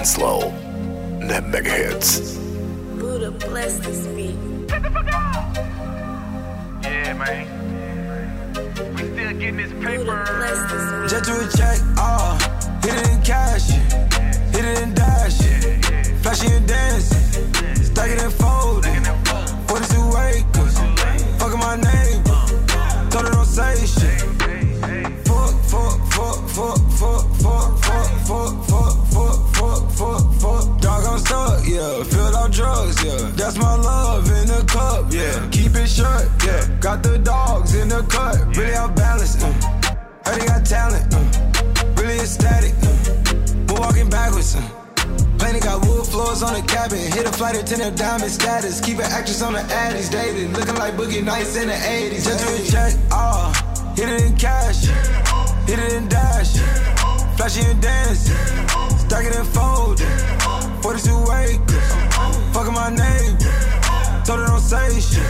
and slow. Net Mega Hits. Buddha bless this beat. Yeah, man. We still getting this paper. bless this. Just do a check, ah, hit it in cash, hit it in dash, flashy and dancing, stack it and fold it. 42 acres, fucking my neighbor, told her don't say shit. Yeah. That's my love in the cup, yeah. Keep it shut, yeah. Got the dogs in the cut, really out balanced, uh. Heard he got talent, uh. Really ecstatic, uh. But walking backwards, uh. Planet got wood floors on the cabin. Hit a flight attendant, diamond status. Keep an actress on the addies, dated. Looking like Boogie Nights in the 80s. Just a check, ah. hit it in cash. Hit it in dash. Flashy and dancing. Stack it and fold it. 42 acres. Fucking my neighbor. Told her don't say shit.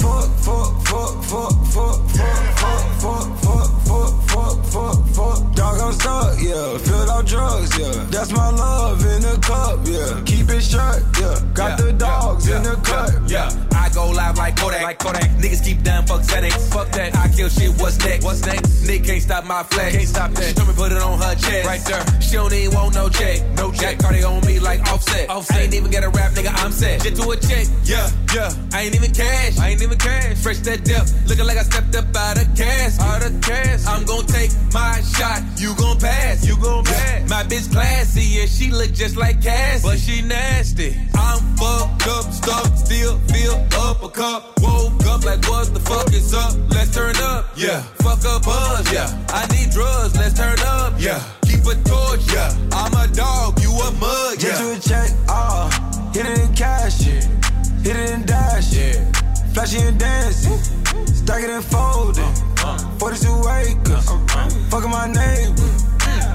Fuck, fuck, fuck, fuck, fuck, fuck, fuck, fuck, fuck, fuck, fuck, fuck, fuck. Dog, I'm stuck, yeah. Filled out drugs, yeah. That's my love in the cup, yeah. Keep it shut, yeah. Got the dogs in the cut, Yeah, I go live like Kodak. Like Kodak. Niggas keep down, fuck settings. Fuck that. I kill shit. What's next? What's next? Nigga can't stop my flex. Can't stop that. She told me put it on her chest. Right there. She don't even want no check. No check. Got Cardi on me like Offset. Offset. I ain't even get a rap, nigga. I'm set. Just to a check. Yeah, yeah. I ain't even cash. I ain't even cash. Fresh that depth. Looking like I stepped up out of cash. Out of cash. I'm gon' take my shot. You gon' pass. You gon' bitch classy and she look just like Cass. But she nasty. I'm fucked up, stuck, still feel up a cup. Woke up like what the fuck is up? Let's turn up. Yeah. Fuck up buzz. Yeah. I need drugs. Let's turn up. Yeah. Keep a torch. Yeah. I'm a dog. You a mug. Just do Yeah. a check, ah, hit it in cash, yeah. hit it in dash, yeah. flashy and dancing, stack it and fold it. Uh, uh. 42 acres, uh, fucking my neighbor,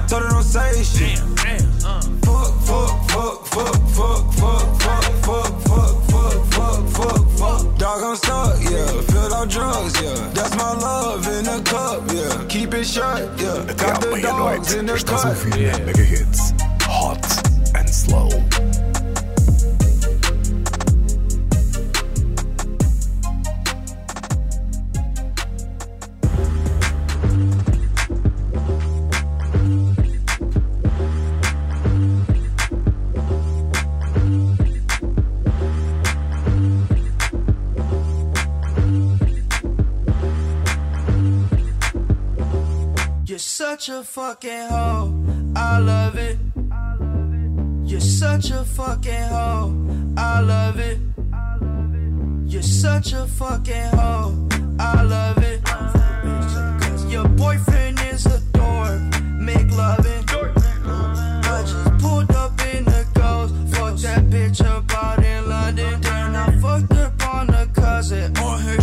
Told her don't say shit. Damn, damn, uh. Fuck, fuck, fuck, fuck, fuck, fuck, fuck, fuck, fuck, fuck, fuck, fuck, fuck. Dog, I'm stuck, yeah. Filled out drugs, yeah. That's my love in a cup, yeah. Keep it shut, yeah. Got the dogs in the cup. So viele Hits. Hot and slow. Such a fucking hoe. I love it. You're such a fucking hoe. I love it. You're such a fucking hoe. I love it. Cause Your boyfriend is a dork. Make loving. I just pulled up in the ghost. Fuck that bitch up out in London. Then I fucked up on a cousin or her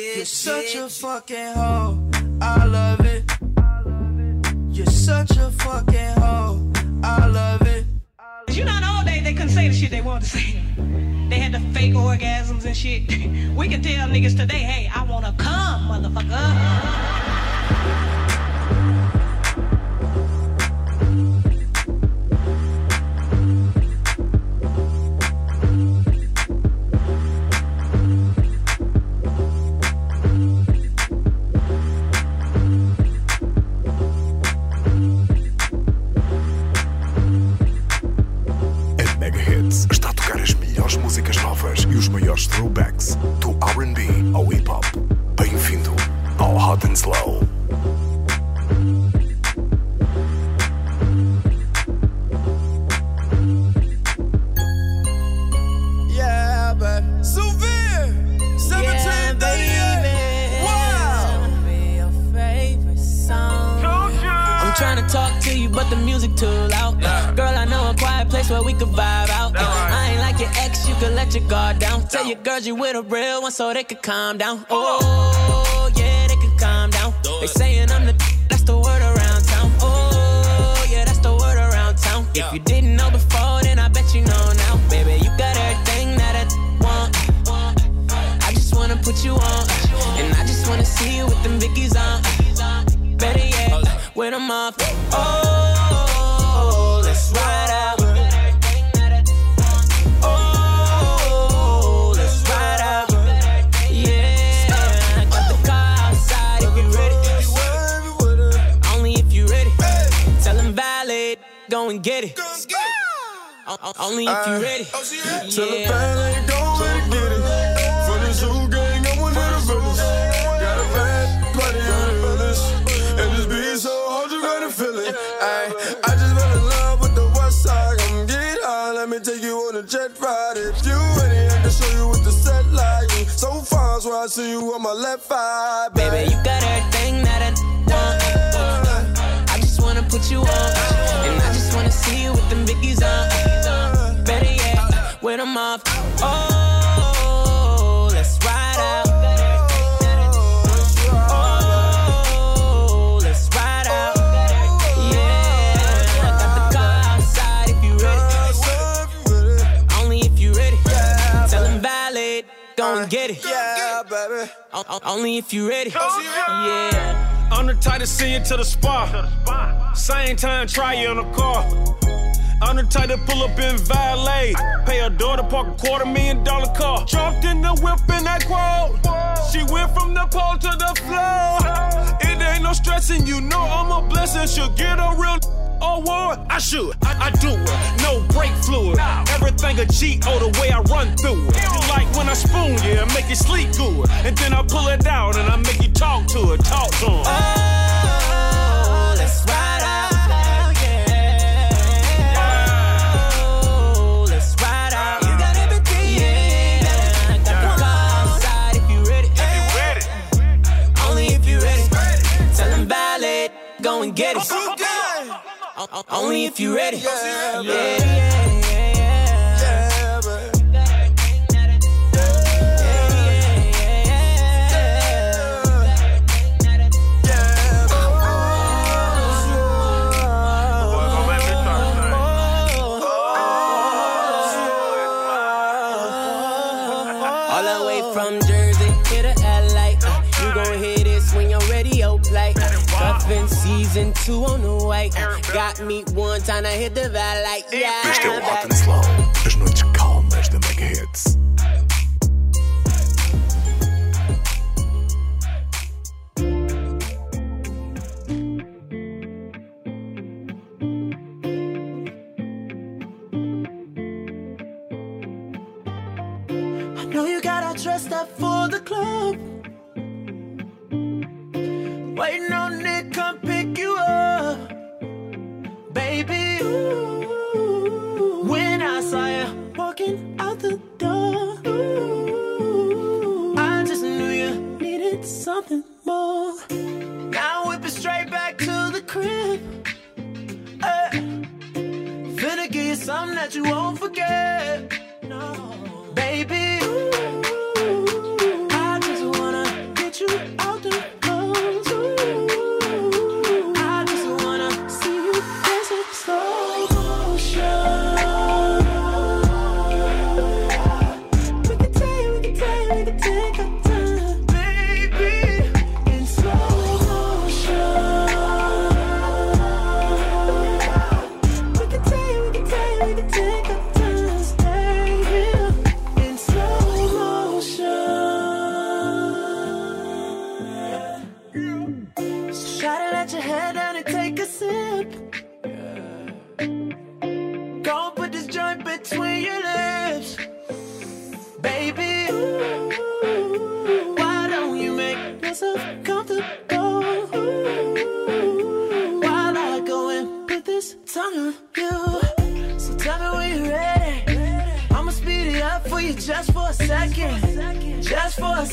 You're such a fucking hoe. I love it. You're such a fucking hoe. I love it. You know, old days they couldn't say the shit they wanted to say. They had the fake orgasms and shit. We can tell niggas today, hey, I wanna come, motherfucker. Maiores throwbacks do RB ao hip hop. Bem-vindo ao Hot and Slow. Let your guard down. Tell your girls you with a real one so they could calm down. Oh, yeah, they could calm down. They saying I'm the that's the word around town. Oh, yeah, that's the word around town. If you didn't know before, then I bet you know now. Baby, you got everything that I want. I just wanna put you on. And I just wanna see you with them Vickies on. Better yet, with them off. Only if you oh, ready. Tell the Yeah. band ain't go and get it. For the zoo gang, I'm one of the villains. Got a bad bloody on the village. And this beat so hard, you gotta feel it. Ay, I just fell in love with the west side. Come get high, let me take you on a jet ride. If you ready, I can show you what the set like. So far, so I see you on my left eye. Baby, you got everything that I want. I just wanna put you on. And I just wanna see you with them Vickies on. Better with them off. Oh, let's ride out. Oh, let's ride out. Yeah, got the car outside if you ready. Only if you ready. Valid, get it. Yeah, baby. Only if you ready. Yeah. I'm the to see you to the spot. Same time, try you in a car. I'm the type to pull up in valet. Pay a daughter, park a quarter million dollar car. Jumped in the whip in that quote. She went from the pole to the floor. It ain't no stressing, you know I'm a blessing. She'll get a real award. I should, I, I do it. No brake fluid. Everything a G O the way I run through it. You like when I spoon you and make you sleep good. And then I pull it out and I make you talk to it, talk to it. Oh, get it. Only if you ready. Yeah, yeah. Two on the. Uh, got me one time I hit the valley. Yeah. Este é o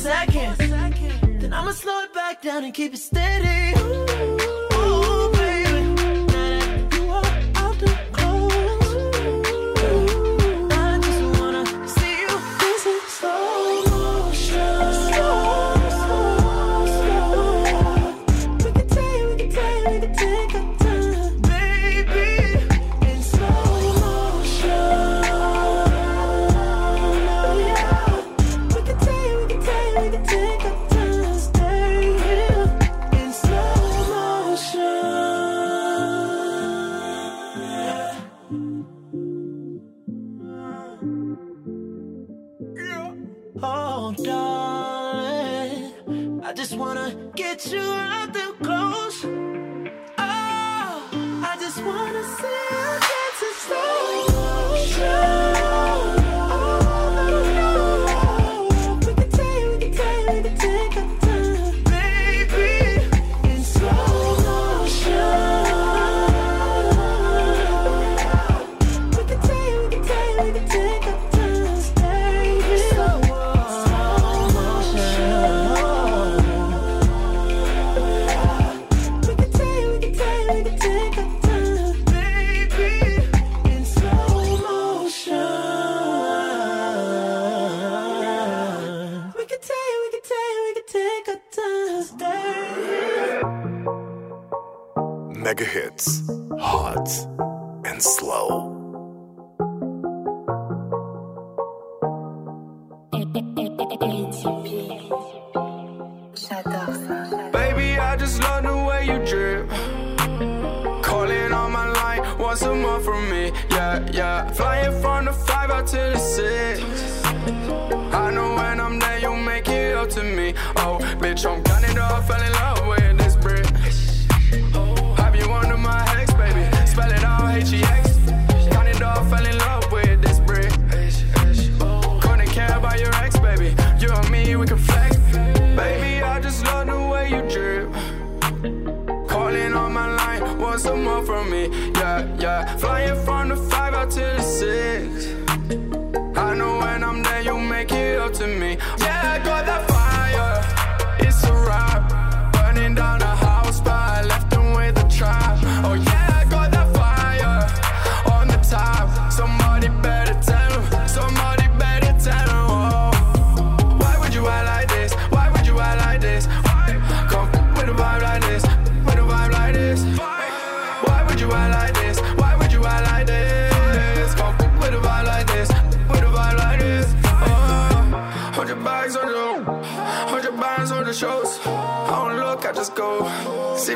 second. Then I'ma slow it back down and keep it steady. Ooh.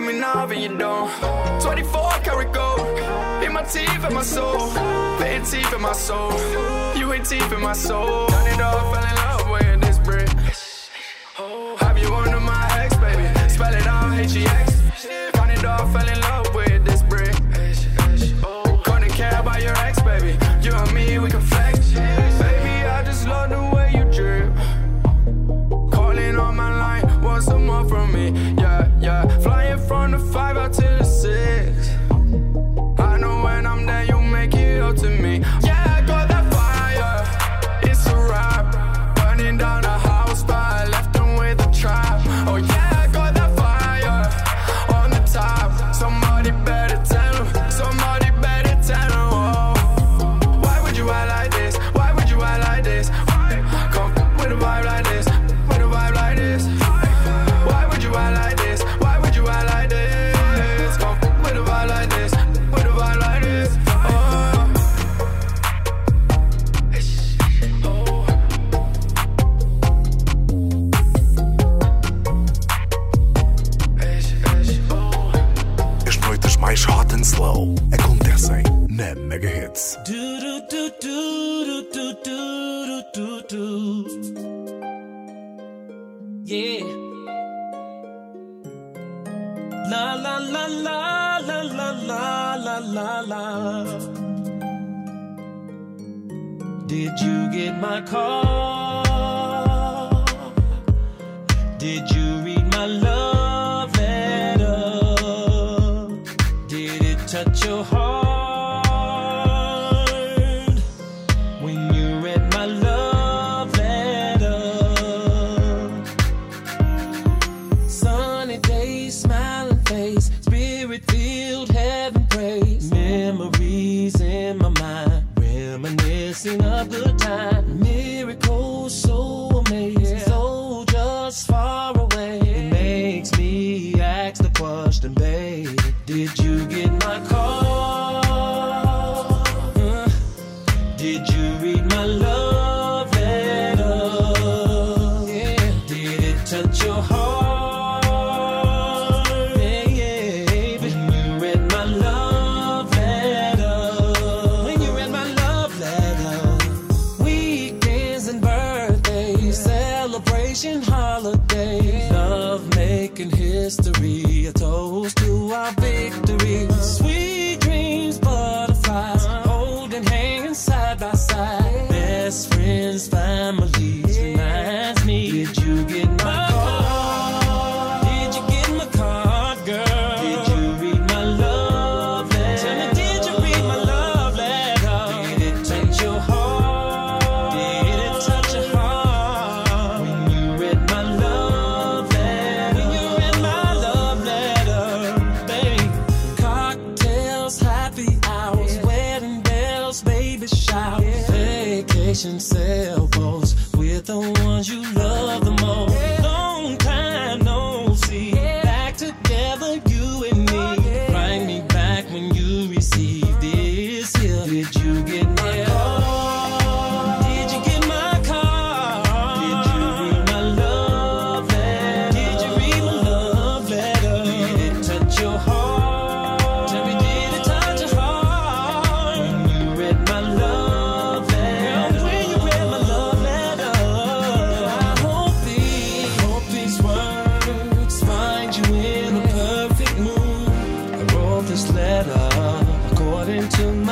leave me now and you don't. 24 karat gold in my teeth and my soul. Playing teeth in my soul. You ain't teeth in my soul. Done it all, fell in love with this brick. Oh, have you under my ex, baby? Spell it out, H-E-X. Find it all, fell in love with this brick. Oh, Couldn't care about your ex, baby. You and me, we can flex. Baby, I just love the way you drip. Calling on my line, want some more from me? Yeah, yeah. Fly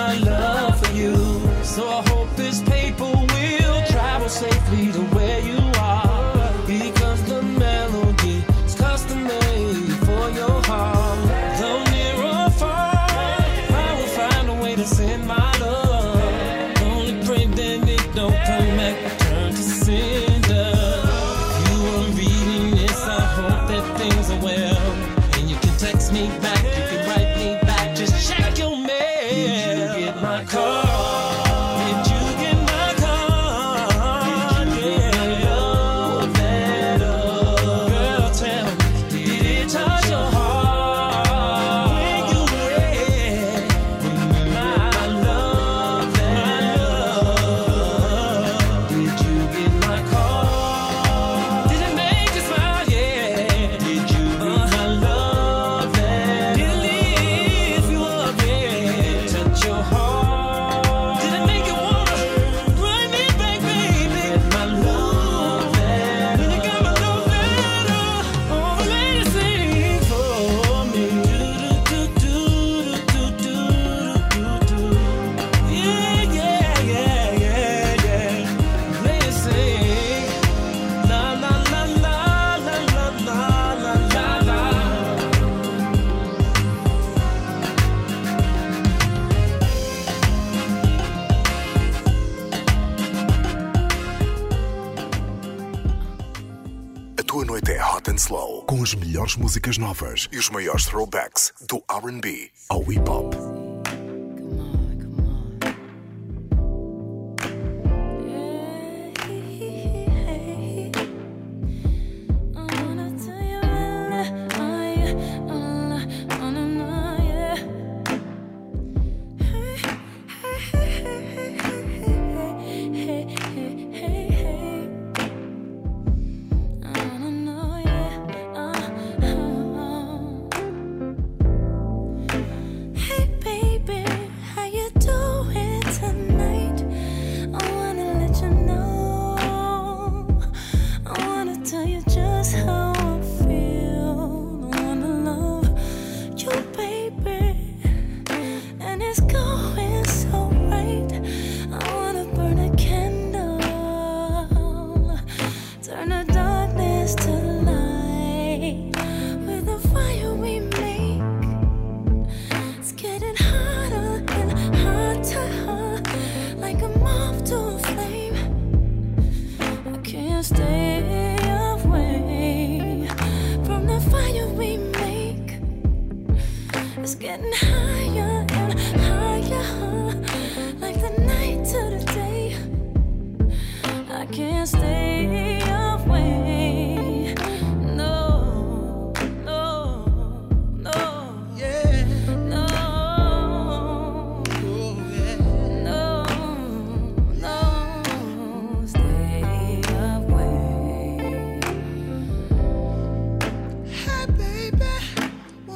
my love. Com as melhores músicas novas e os maiores throwbacks do RB ao hip hop.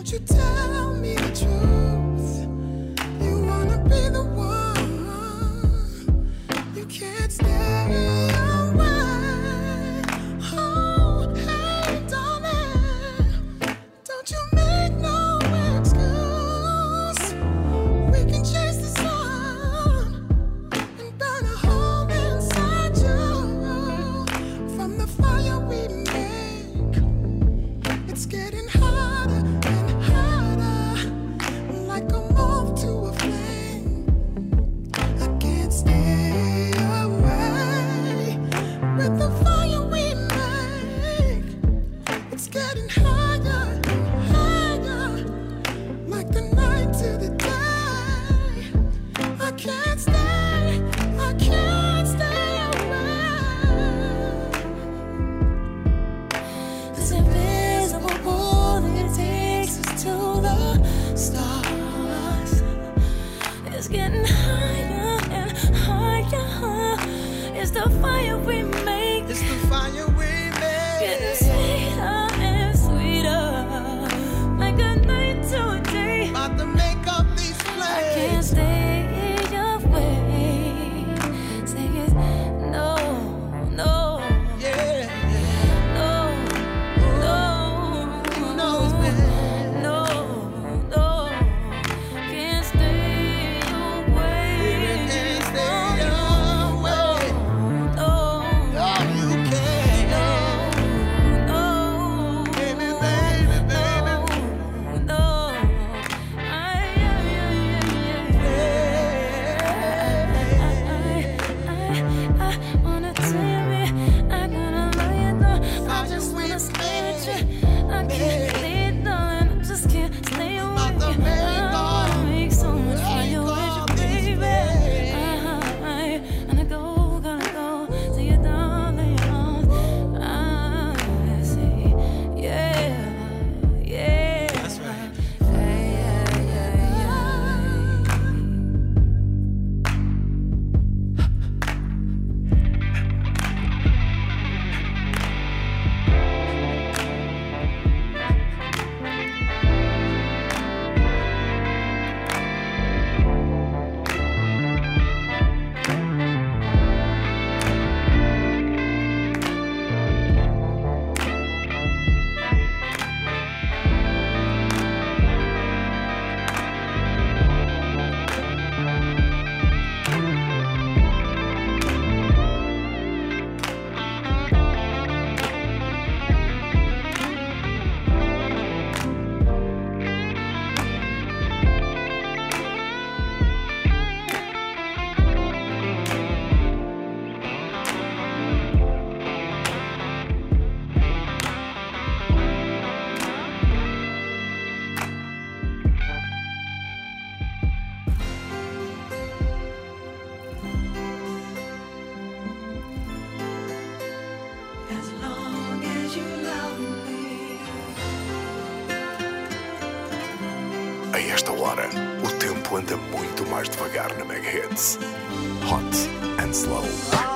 You wanna be the one. You can't stay. esta hora, o tempo anda muito mais devagar na Mega Hits. Hot and Slow.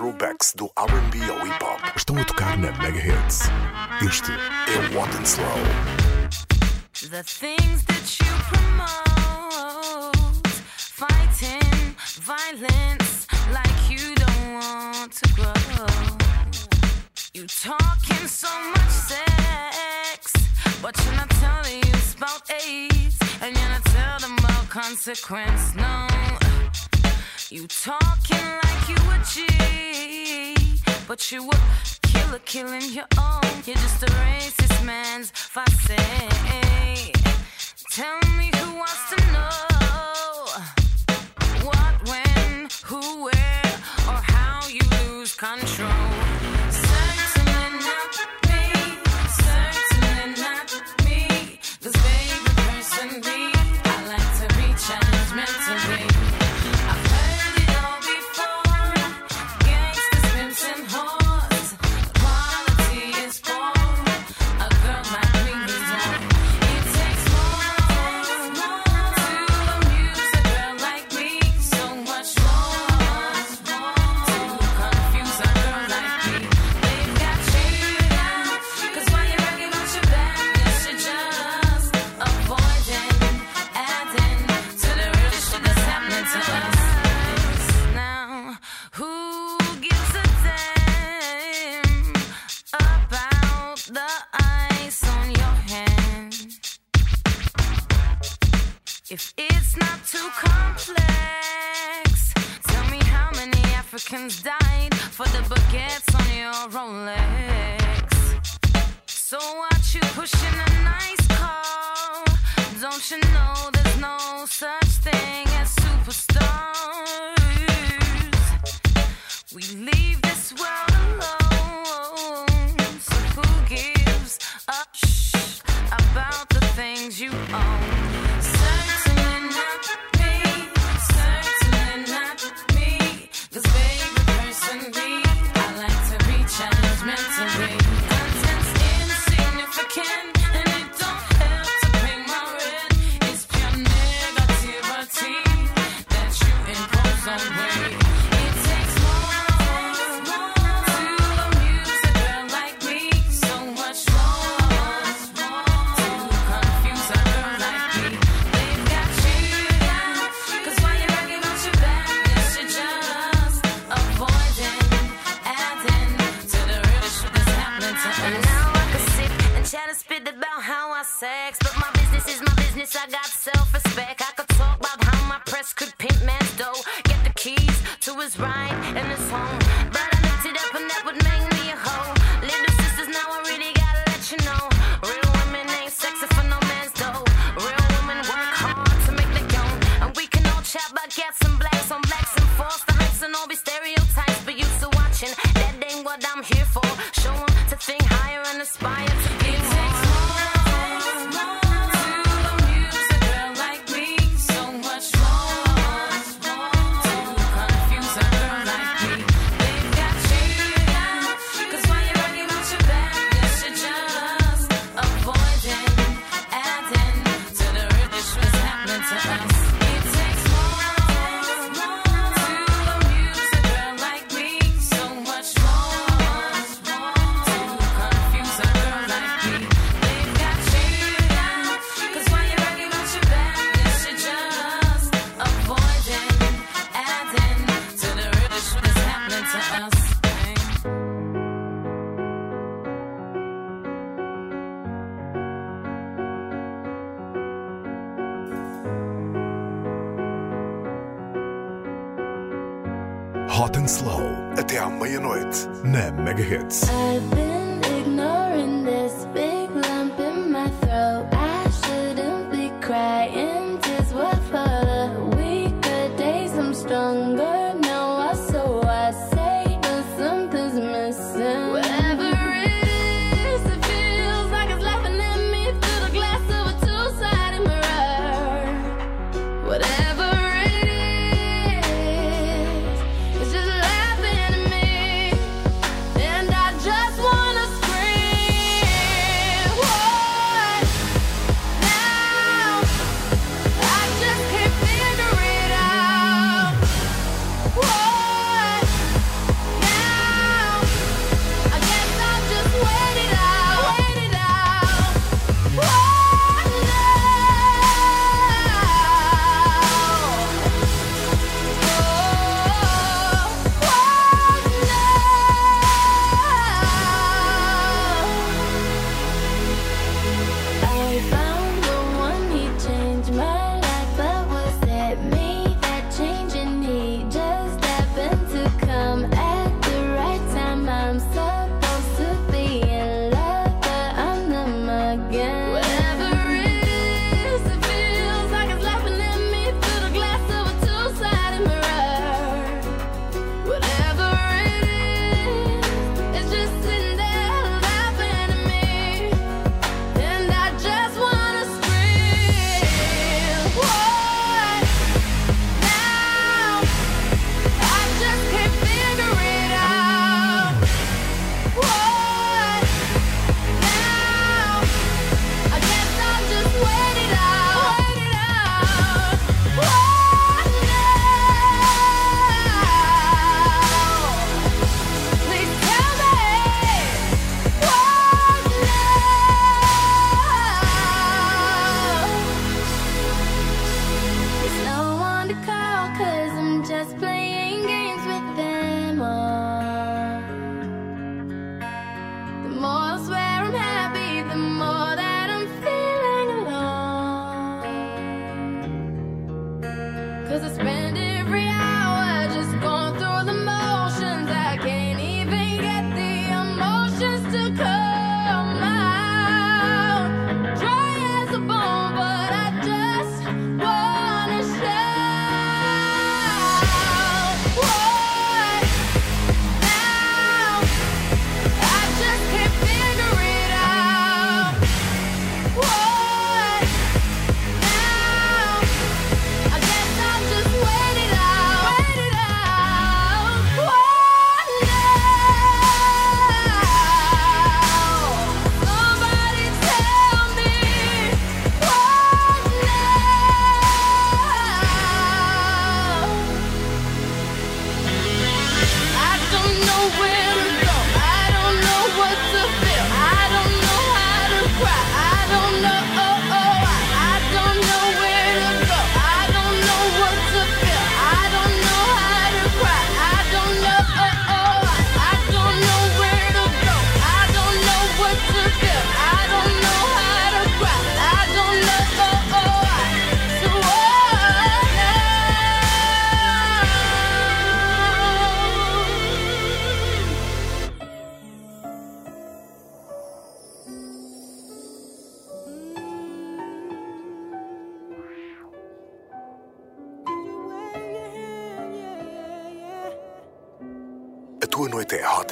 throwbacks do ao hip hop estão a tocar na Este é o Hot and Slow. The things that you promote, fighting violence like you don't want to grow. You talking so much sex, but you're not telling us about AIDS, and you're not telling about consequence, no. You talking like you a G, but you a killer killing your own. You're just a racist man's face. Tell me who wants to know what, when, who, where, or how you lose control.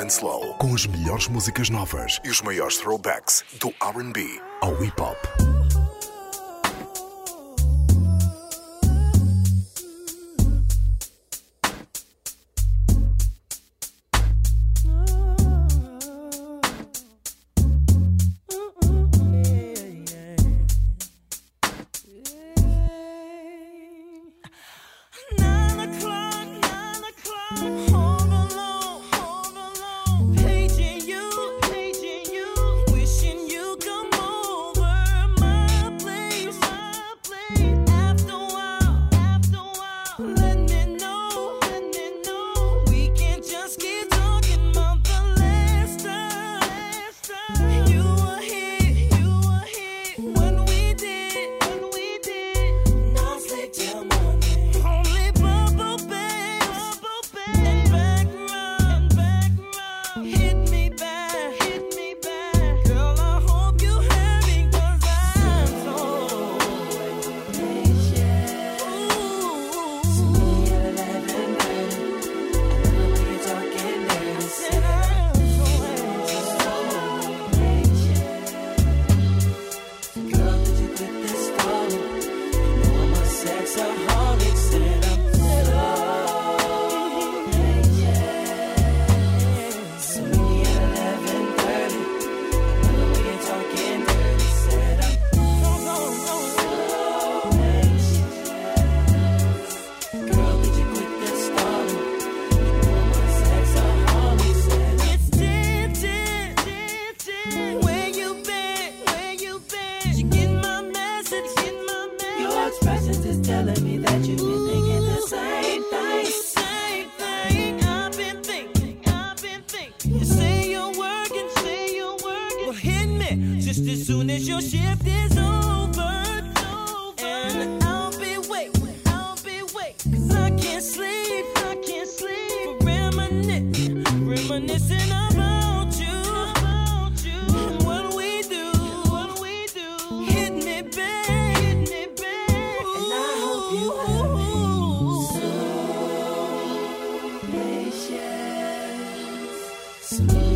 and Slow, com as melhores músicas novas. E os maiores throwbacks do RB ao hip hop. Smooth.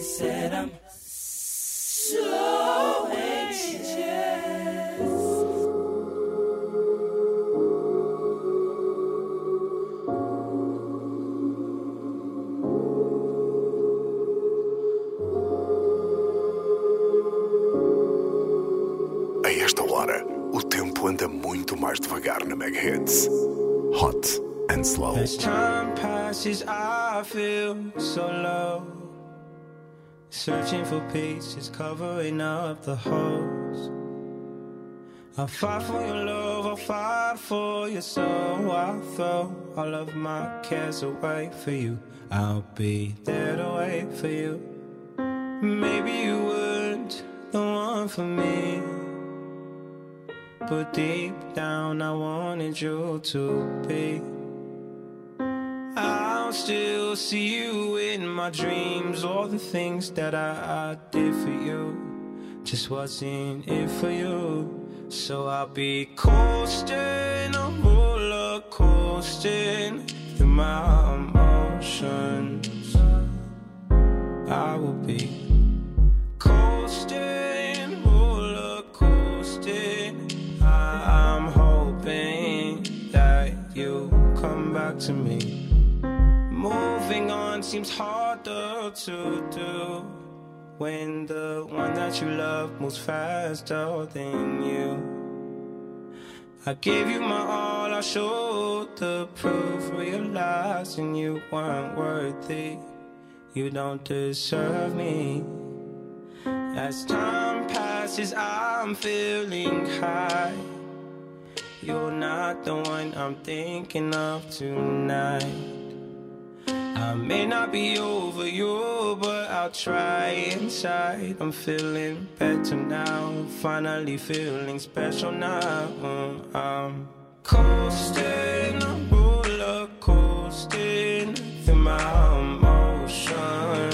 said I'm Searching for pieces covering up the holes. I fight for your love, I fight for your soul. I throw all of my cares away for you. I'll be there to wait for you. Maybe you weren't the one for me. But deep down, I wanted you to be. I'll still see you in my dreams. All the things that I, I did for you just wasn't it for you. So I'll be coasting, I'm roller coasting through my emotions. I will be coasting, roller coasting. I- I'm hoping that you come back to me. Moving on seems harder to do when the one that you love moves faster than you. I gave you my all, I showed the proof, realizing you weren't worthy. You don't deserve me. As time passes, I'm feeling high. You're not the one I'm thinking of tonight. I may not be over you, but I'll try inside. I'm feeling better now, finally feeling special now. I'm coasting, I'm roller coasting through my emotions.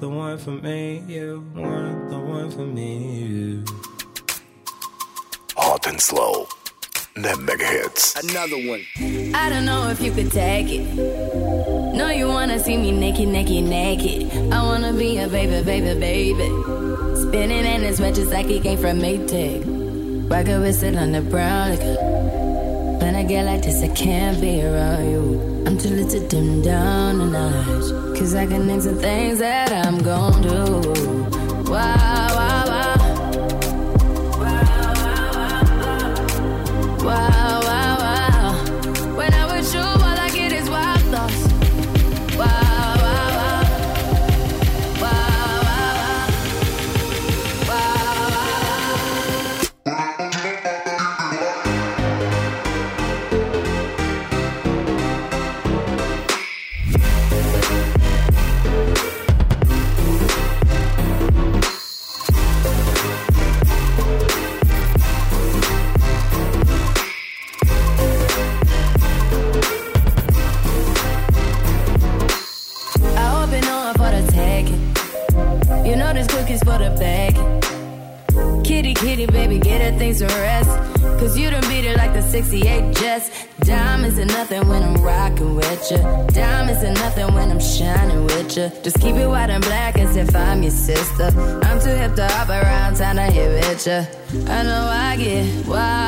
The one for me. You want the one for me. You. Hot and slow. Na Mega Hits. Another one. I don't know if you could take it. No, you wanna see me naked, naked, naked. I wanna be a baby, baby, baby. Spinning in his red just like he came from Maytag. Rocket with it on the brown liquor. When I get like this, I can't be around you. I'm too little to dim down the night. Cause I can name some things that I'm gon' do. Wow, wow, wow. Wow, wow, wow. Just keep it white and black as if I'm your sister. I'm too hip to hop around, time to hit with you. I know I get wow,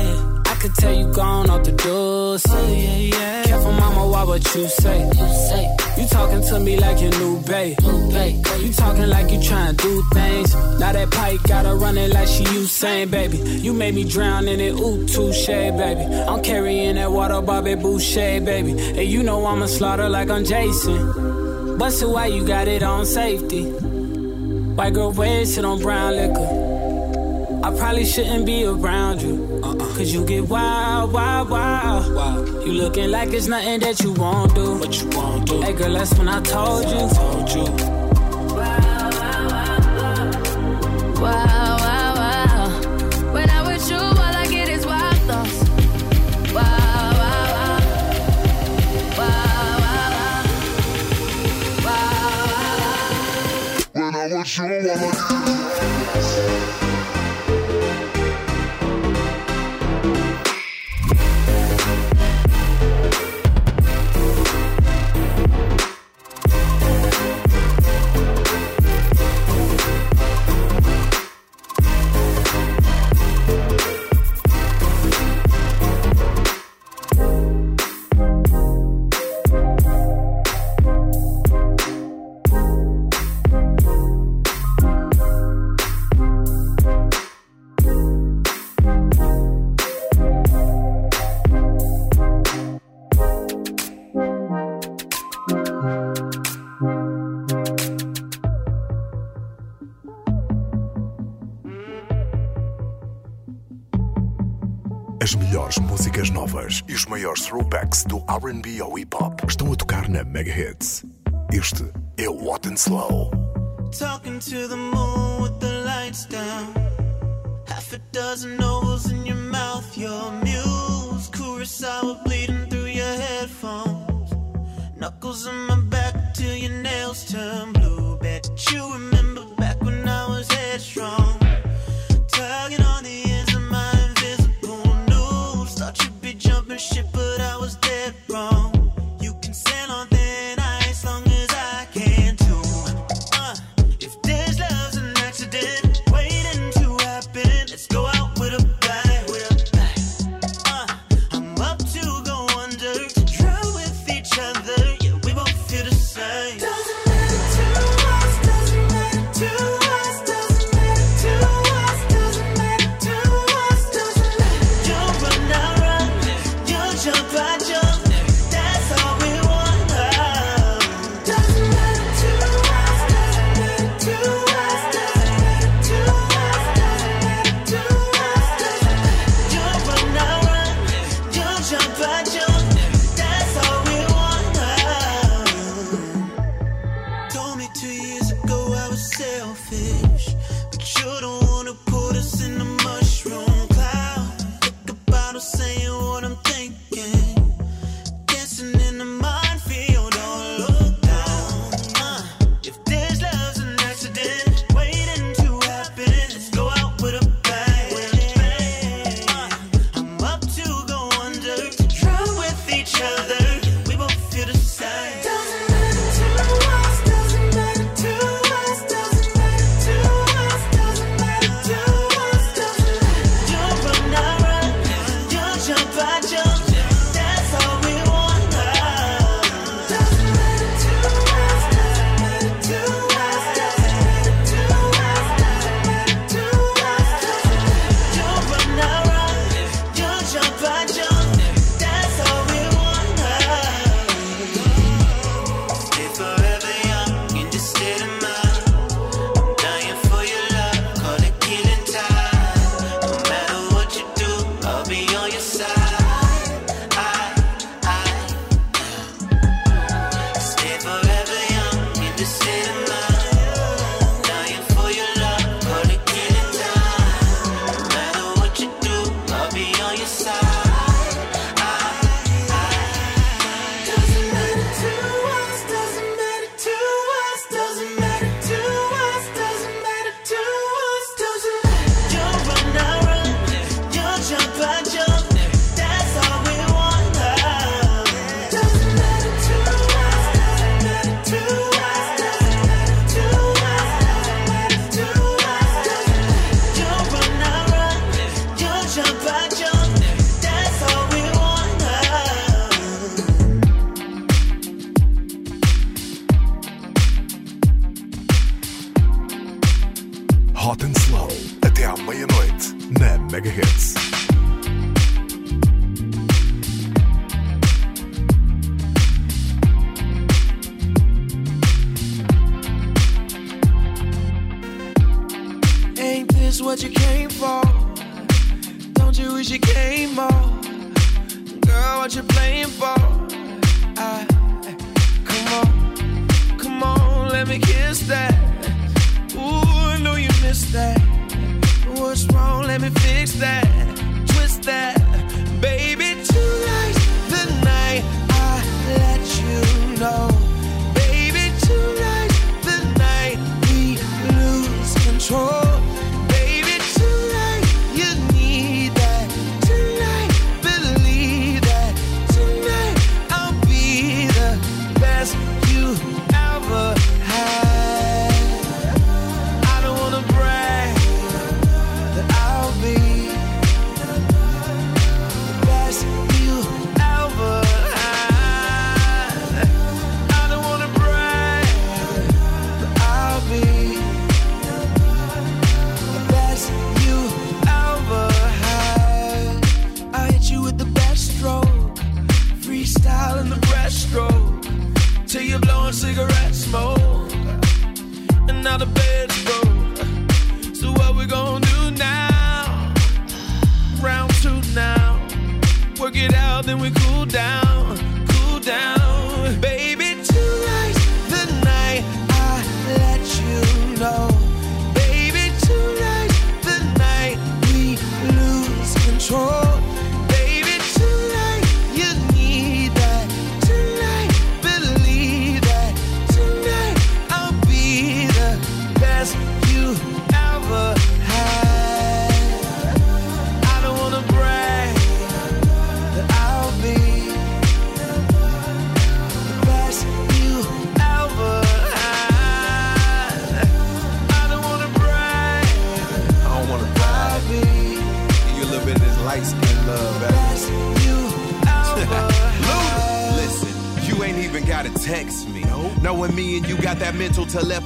I could tell you gone off the door. Oh, say, yeah, yeah. Careful, mama, why what you say? You say. You talking to me like your new babe. You talking like you trying to do things. Now that pipe gotta run it like she Usain, baby. You made me drown in it, ooh, touche, baby. I'm carrying that water, Bobby Boucher, baby. And you know I'ma slaughter like I'm Jason. Bust it why you got it on safety. White girl red shit on brown liquor. I probably shouldn't be around you. Cause you get wild, wild, wild. wild. You looking like it's nothing that you won't do. What you won't do. Hey girl, that's when I told you. Told you. Wow, wow, wow. When I'm with you, all I get is wild thoughts. Wow, wow, wow. Wow, wow, wow. When I'm with you, all I maiores throwbacks do RB ao hip hop estão a tocar na Mega Hits. Este é o What and Slow. Talking to the moon with the lights down. Half a dozen ovals in your mouth, your muse. Kurosawa bleeding through your headphones. Knuckles on my back till your nails turn blue. Bet you remember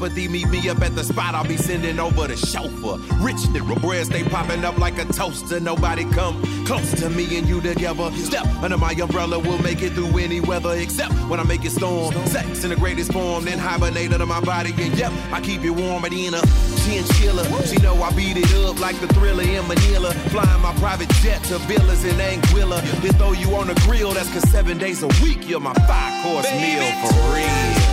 telepathy. Meet me up at the spot. I'll be sending over the chauffeur. Rich nigga bread stay popping up like a toaster. Nobody come close to me and you together. Step under my umbrella. We'll make it through any weather except when I make it storm. Sex in the greatest form. Then hibernate under my body. And yep, I keep it warm at the end chinchilla. She know I beat it up like the thriller in Manila. Flying my private jet to villas in Anguilla. Then throw you on the grill, that's cause seven days a week, you're my five course meal for real.